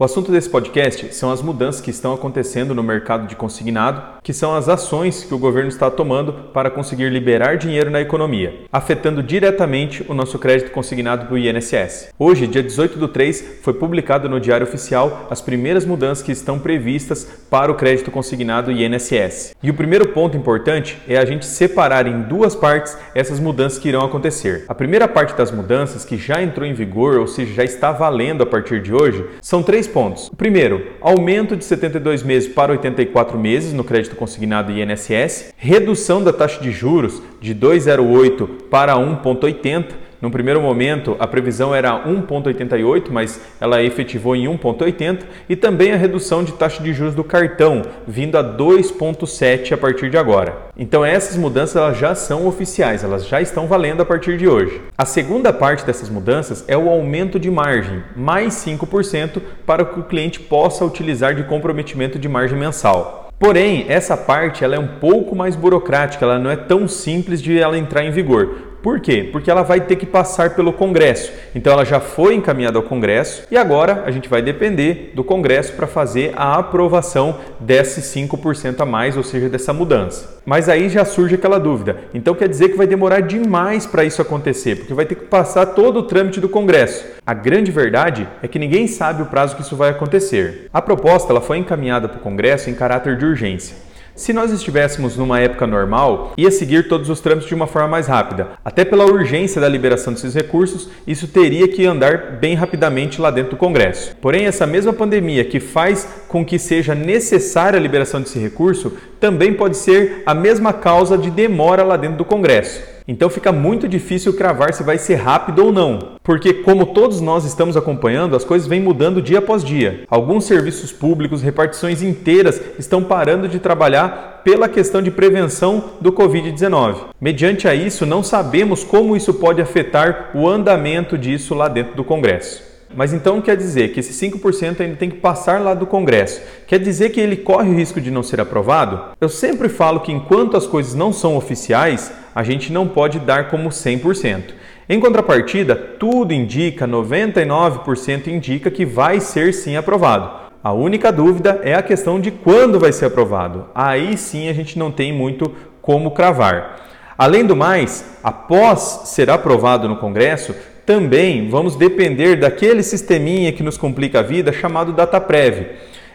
O assunto desse podcast são as mudanças que estão acontecendo no mercado de consignado, que são as ações que o governo está tomando para conseguir liberar dinheiro na economia, afetando diretamente o nosso crédito consignado do INSS. Hoje, dia 18 do 3, foi publicado no Diário Oficial as primeiras mudanças que estão previstas para o crédito consignado INSS. E o primeiro ponto importante é a gente separar em duas partes essas mudanças que irão acontecer. A primeira parte das mudanças, que já entrou em vigor, ou seja, já está valendo a partir de hoje, são três pontos. Primeiro, aumento de 72 meses para 84 meses no crédito consignado INSS, redução da taxa de juros de 2,08 para 1,80 no primeiro momento, a previsão era 1,88, mas ela efetivou em 1,80 e também a redução de taxa de juros do cartão, vindo a 2,7 a partir de agora. Então essas mudanças elas já são oficiais, elas já estão valendo a partir de hoje. A segunda parte dessas mudanças é o aumento de margem, mais 5% para que o cliente possa utilizar de comprometimento de margem mensal. Porém, essa parte ela é um pouco mais burocrática, ela não é tão simples de ela entrar em vigor. Por quê? Porque ela vai ter que passar pelo Congresso. Então ela já foi encaminhada ao Congresso e agora a gente vai depender do Congresso para fazer a aprovação desses 5% a mais, ou seja, dessa mudança. Mas aí já surge aquela dúvida. Então quer dizer que vai demorar demais para isso acontecer, porque vai ter que passar todo o trâmite do Congresso. A grande verdade é que ninguém sabe o prazo que isso vai acontecer. A proposta ela foi encaminhada para o Congresso em caráter de urgência. Se nós estivéssemos numa época normal, ia seguir todos os trâmites de uma forma mais rápida. Até pela urgência da liberação desses recursos, isso teria que andar bem rapidamente lá dentro do Congresso. Porém, essa mesma pandemia que faz com que seja necessária a liberação desse recurso também pode ser a mesma causa de demora lá dentro do Congresso. Então fica muito difícil cravar se vai ser rápido ou não, porque como todos nós estamos acompanhando, as coisas vêm mudando dia após dia. Alguns serviços públicos, repartições inteiras estão parando de trabalhar pela questão de prevenção do COVID-19. Mediante a isso, não sabemos como isso pode afetar o andamento disso lá dentro do Congresso. Mas então quer dizer que esse 5% ainda tem que passar lá do Congresso. Quer dizer que ele corre o risco de não ser aprovado? Eu sempre falo que enquanto as coisas não são oficiais, a gente não pode dar como 100%. Em contrapartida, tudo indica, 99% indica que vai ser sim aprovado. A única dúvida é a questão de quando vai ser aprovado. Aí sim a gente não tem muito como cravar. Além do mais, após ser aprovado no Congresso, também vamos depender daquele sisteminha que nos complica a vida chamado DataPrev.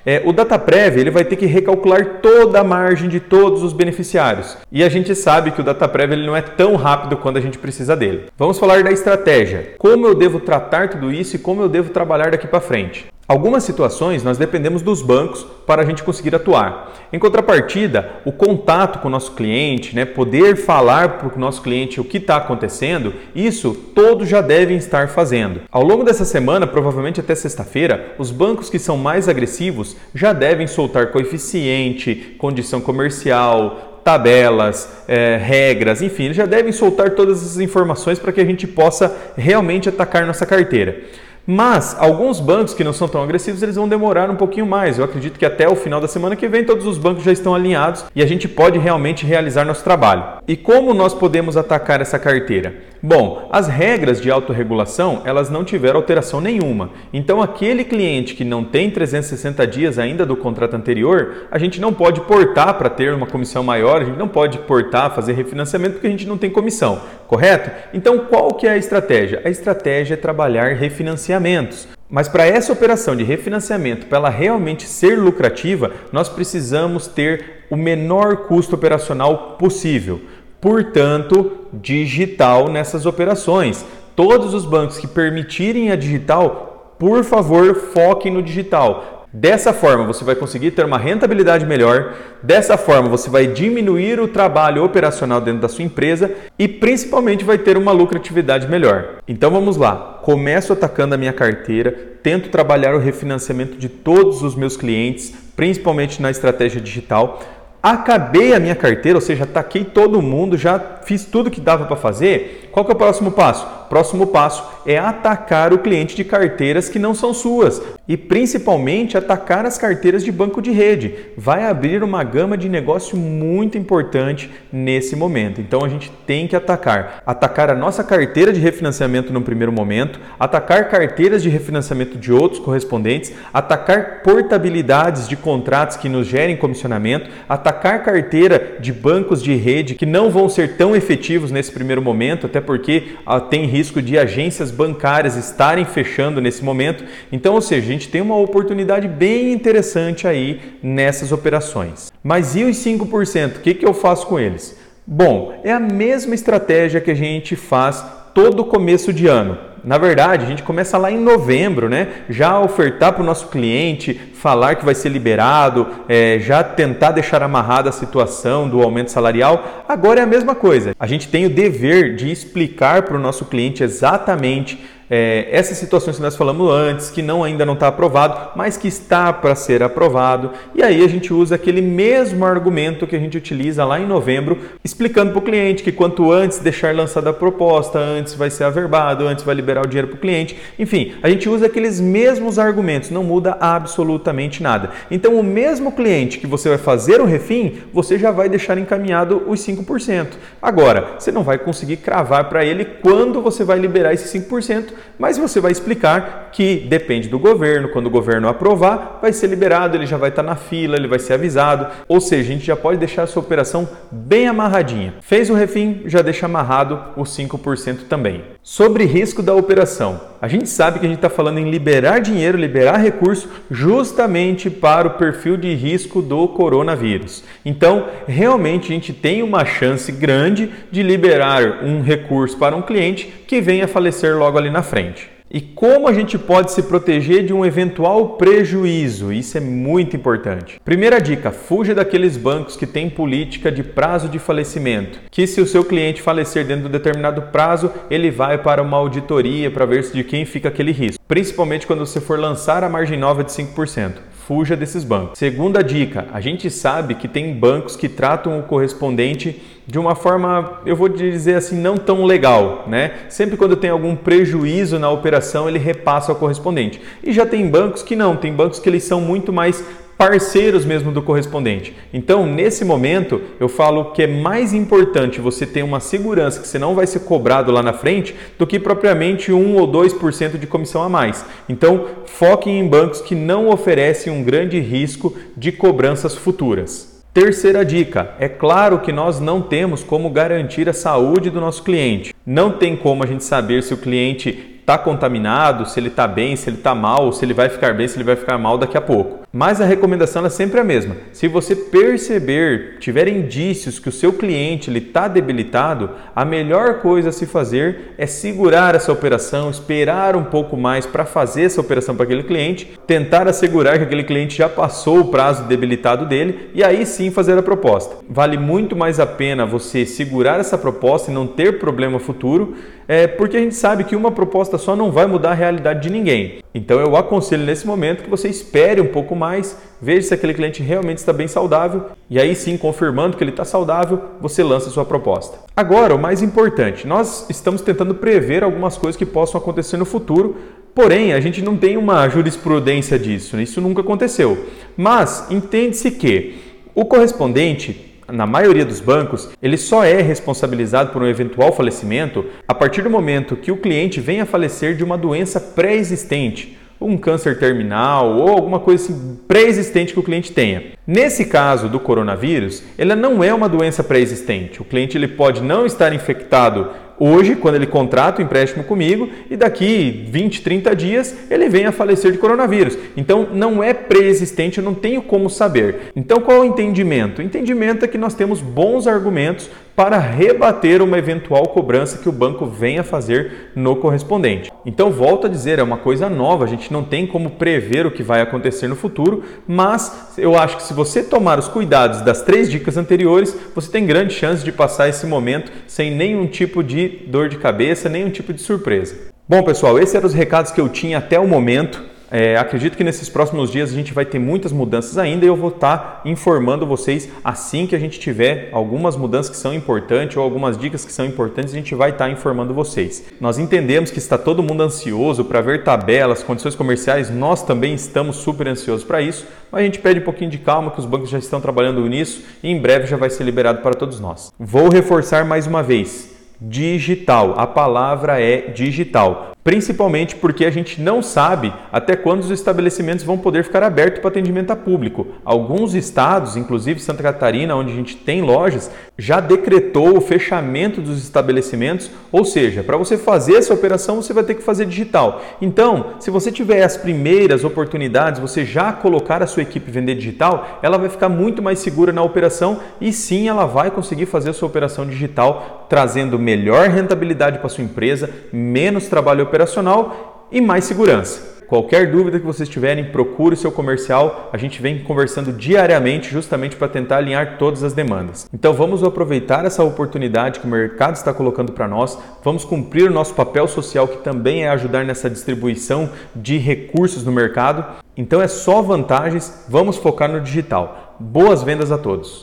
É, o DataPrev ele vai ter que recalcular toda a margem de todos os beneficiários. E a gente sabe que o DataPrev ele não é tão rápido quando a gente precisa dele. Vamos falar da estratégia. Como eu devo tratar tudo isso e como eu devo trabalhar daqui para frente. Algumas situações nós dependemos dos bancos para a gente conseguir atuar. Em contrapartida, o contato com o nosso cliente, né, poder falar para o nosso cliente o que está acontecendo, isso todos já devem estar fazendo. Ao longo dessa semana, provavelmente até sexta-feira, os bancos que são mais agressivos já devem soltar coeficiente, condição comercial, tabelas, é, regras, enfim, eles já devem soltar todas essas informações para que a gente possa realmente atacar nossa carteira. Mas alguns bancos que não são tão agressivos, eles vão demorar um pouquinho mais. Eu acredito que até o final da semana que vem todos os bancos já estão alinhados e a gente pode realmente realizar nosso trabalho. E como nós podemos atacar essa carteira? Bom, as regras de autorregulação, elas não tiveram alteração nenhuma. Então aquele cliente que não tem 360 dias ainda do contrato anterior, a gente não pode portar para ter uma comissão maior, a gente não pode portar, fazer refinanciamento porque a gente não tem comissão, correto? Então qual que é a estratégia? A estratégia é trabalhar refinanciamento refinanciamentos. Mas para essa operação de refinanciamento, para ela realmente ser lucrativa, nós precisamos ter o menor custo operacional possível. Portanto, digital nessas operações. Todos os bancos que permitirem a digital, por favor, foquem no digital. Dessa forma, você vai conseguir ter uma rentabilidade melhor, dessa forma, você vai diminuir o trabalho operacional dentro da sua empresa e principalmente vai ter uma lucratividade melhor. Então vamos lá, começo atacando a minha carteira, tento trabalhar o refinanciamento de todos os meus clientes, principalmente na estratégia digital. Acabei a minha carteira, ou seja, ataquei todo mundo, já fiz tudo que dava para fazer. Qual que é o próximo passo? Próximo passo é atacar o cliente de carteiras que não são suas e principalmente atacar as carteiras de banco de rede. Vai abrir uma gama de negócio muito importante nesse momento. Então a gente tem que atacar. Atacar a nossa carteira de refinanciamento no primeiro momento, atacar carteiras de refinanciamento de outros correspondentes, atacar portabilidades de contratos que nos gerem comissionamento, atacar carteira de bancos de rede que não vão ser tão efetivos nesse primeiro momento, até porque ah, tem risco de agências bancárias estarem fechando nesse momento. Então, ou seja, a gente tem uma oportunidade bem interessante aí nessas operações. Mas e os 5%? O que, que eu faço com eles? Bom, é a mesma estratégia que a gente faz todo começo de ano. Na verdade, a gente começa lá em novembro, né? Já ofertar para o nosso cliente, falar que vai ser liberado, é, já tentar deixar amarrada a situação do aumento salarial. Agora é a mesma coisa. A gente tem o dever de explicar para o nosso cliente exatamente é, essas situações que nós falamos antes, que não ainda não está aprovado, mas que está para ser aprovado. E aí a gente usa aquele mesmo argumento que a gente utiliza lá em novembro, explicando para o cliente que quanto antes deixar lançada a proposta, antes vai ser averbado, antes vai liberar o dinheiro para o cliente. Enfim, a gente usa aqueles mesmos argumentos, não muda absolutamente nada. Então, o mesmo cliente que você vai fazer o refim, você já vai deixar encaminhado os 5%. Agora, você não vai conseguir cravar para ele quando você vai liberar esse 5%, mas você vai explicar que depende do governo, quando o governo aprovar, vai ser liberado, ele já vai estar na fila, ele vai ser avisado, ou seja, a gente já pode deixar essa operação bem amarradinha. Fez o refim, já deixa amarrado os 5% também. Sobre risco da operação, a gente sabe que a gente está falando em liberar dinheiro, liberar recurso justamente para o perfil de risco do coronavírus. Então, realmente a gente tem uma chance grande de liberar um recurso para um cliente que venha falecer logo ali na frente. E como a gente pode se proteger de um eventual prejuízo? Isso é muito importante. Primeira dica: fuja daqueles bancos que têm política de prazo de falecimento, que se o seu cliente falecer dentro de um determinado prazo, ele vai para uma auditoria para ver de quem fica aquele risco, principalmente quando você for lançar a margem nova de 5% fuja desses bancos. Segunda dica: a gente sabe que tem bancos que tratam o correspondente de uma forma, eu vou dizer assim, não tão legal, né? Sempre quando tem algum prejuízo na operação, ele repassa ao correspondente. E já tem bancos que não, tem bancos que eles são muito mais parceiros mesmo do correspondente. Então, nesse momento, eu falo que é mais importante você ter uma segurança que você não vai ser cobrado lá na frente do que propriamente 1 ou 2% de comissão a mais. Então, foque em bancos que não oferecem um grande risco de cobranças futuras. Terceira dica: é claro que nós não temos como garantir a saúde do nosso cliente. Não tem como a gente saber se o cliente está contaminado, se ele está bem, se ele está mal, se ele vai ficar bem, se ele vai ficar mal daqui a pouco. Mas a recomendação é sempre a mesma. Se você perceber, tiver indícios que o seu cliente está debilitado, a melhor coisa a se fazer é segurar essa operação, esperar um pouco mais para fazer essa operação para aquele cliente, tentar assegurar que aquele cliente já passou o prazo debilitado dele e aí sim fazer a proposta. Vale muito mais a pena você segurar essa proposta e não ter problema futuro, é, porque a gente sabe que uma proposta só não vai mudar a realidade de ninguém. Então eu aconselho nesse momento que você espere um pouco mais, veja se aquele cliente realmente está bem saudável e aí sim, confirmando que ele está saudável, você lança sua proposta. Agora, o mais importante, nós estamos tentando prever algumas coisas que possam acontecer no futuro, porém a gente não tem uma jurisprudência disso, isso nunca aconteceu. Mas entende-se que o correspondente na maioria dos bancos, ele só é responsabilizado por um eventual falecimento a partir do momento que o cliente venha a falecer de uma doença pré-existente, um câncer terminal ou alguma coisa assim pré-existente que o cliente tenha. Nesse caso do coronavírus, ela não é uma doença pré-existente. O cliente ele pode não estar infectado hoje, quando ele contrata o empréstimo comigo, e daqui 20, 30 dias ele vem a falecer de coronavírus. Então não é pré-existente, eu não tenho como saber. Então qual é o entendimento? O entendimento é que nós temos bons argumentos para rebater uma eventual cobrança que o banco venha fazer no correspondente. Então, volto a dizer, é uma coisa nova, a gente não tem como prever o que vai acontecer no futuro, mas eu acho que se você tomar os cuidados das três dicas anteriores, você tem grande chance de passar esse momento sem nenhum tipo de dor de cabeça, nenhum tipo de surpresa. Bom, pessoal, esses eram os recados que eu tinha até o momento. É, acredito que nesses próximos dias a gente vai ter muitas mudanças ainda e eu vou estar informando vocês assim que a gente tiver algumas mudanças que são importantes ou algumas dicas que são importantes, a gente vai estar informando vocês. Nós entendemos que está todo mundo ansioso para ver tabelas, condições comerciais, nós também estamos super ansiosos para isso, mas a gente pede um pouquinho de calma que os bancos já estão trabalhando nisso e em breve já vai ser liberado para todos nós. Vou reforçar mais uma vez digital. A palavra é digital principalmente porque a gente não sabe até quando os estabelecimentos vão poder ficar abertos para atendimento a público. Alguns estados, inclusive Santa Catarina, onde a gente tem lojas, já decretou o fechamento dos estabelecimentos, ou seja, para você fazer essa operação você vai ter que fazer digital. Então, se você tiver as primeiras oportunidades, você já colocar a sua equipe vender digital, ela vai ficar muito mais segura na operação e sim ela vai conseguir fazer a sua operação digital trazendo melhor rentabilidade para sua empresa, menos trabalho operacional e mais segurança. Qualquer dúvida que vocês tiverem, procure o seu comercial. A gente vem conversando diariamente justamente para tentar alinhar todas as demandas. Então vamos aproveitar essa oportunidade que o mercado está colocando para nós. Vamos cumprir o nosso papel social que também é ajudar nessa distribuição de recursos no mercado. Então é só vantagens. Vamos focar no digital. Boas vendas a todos.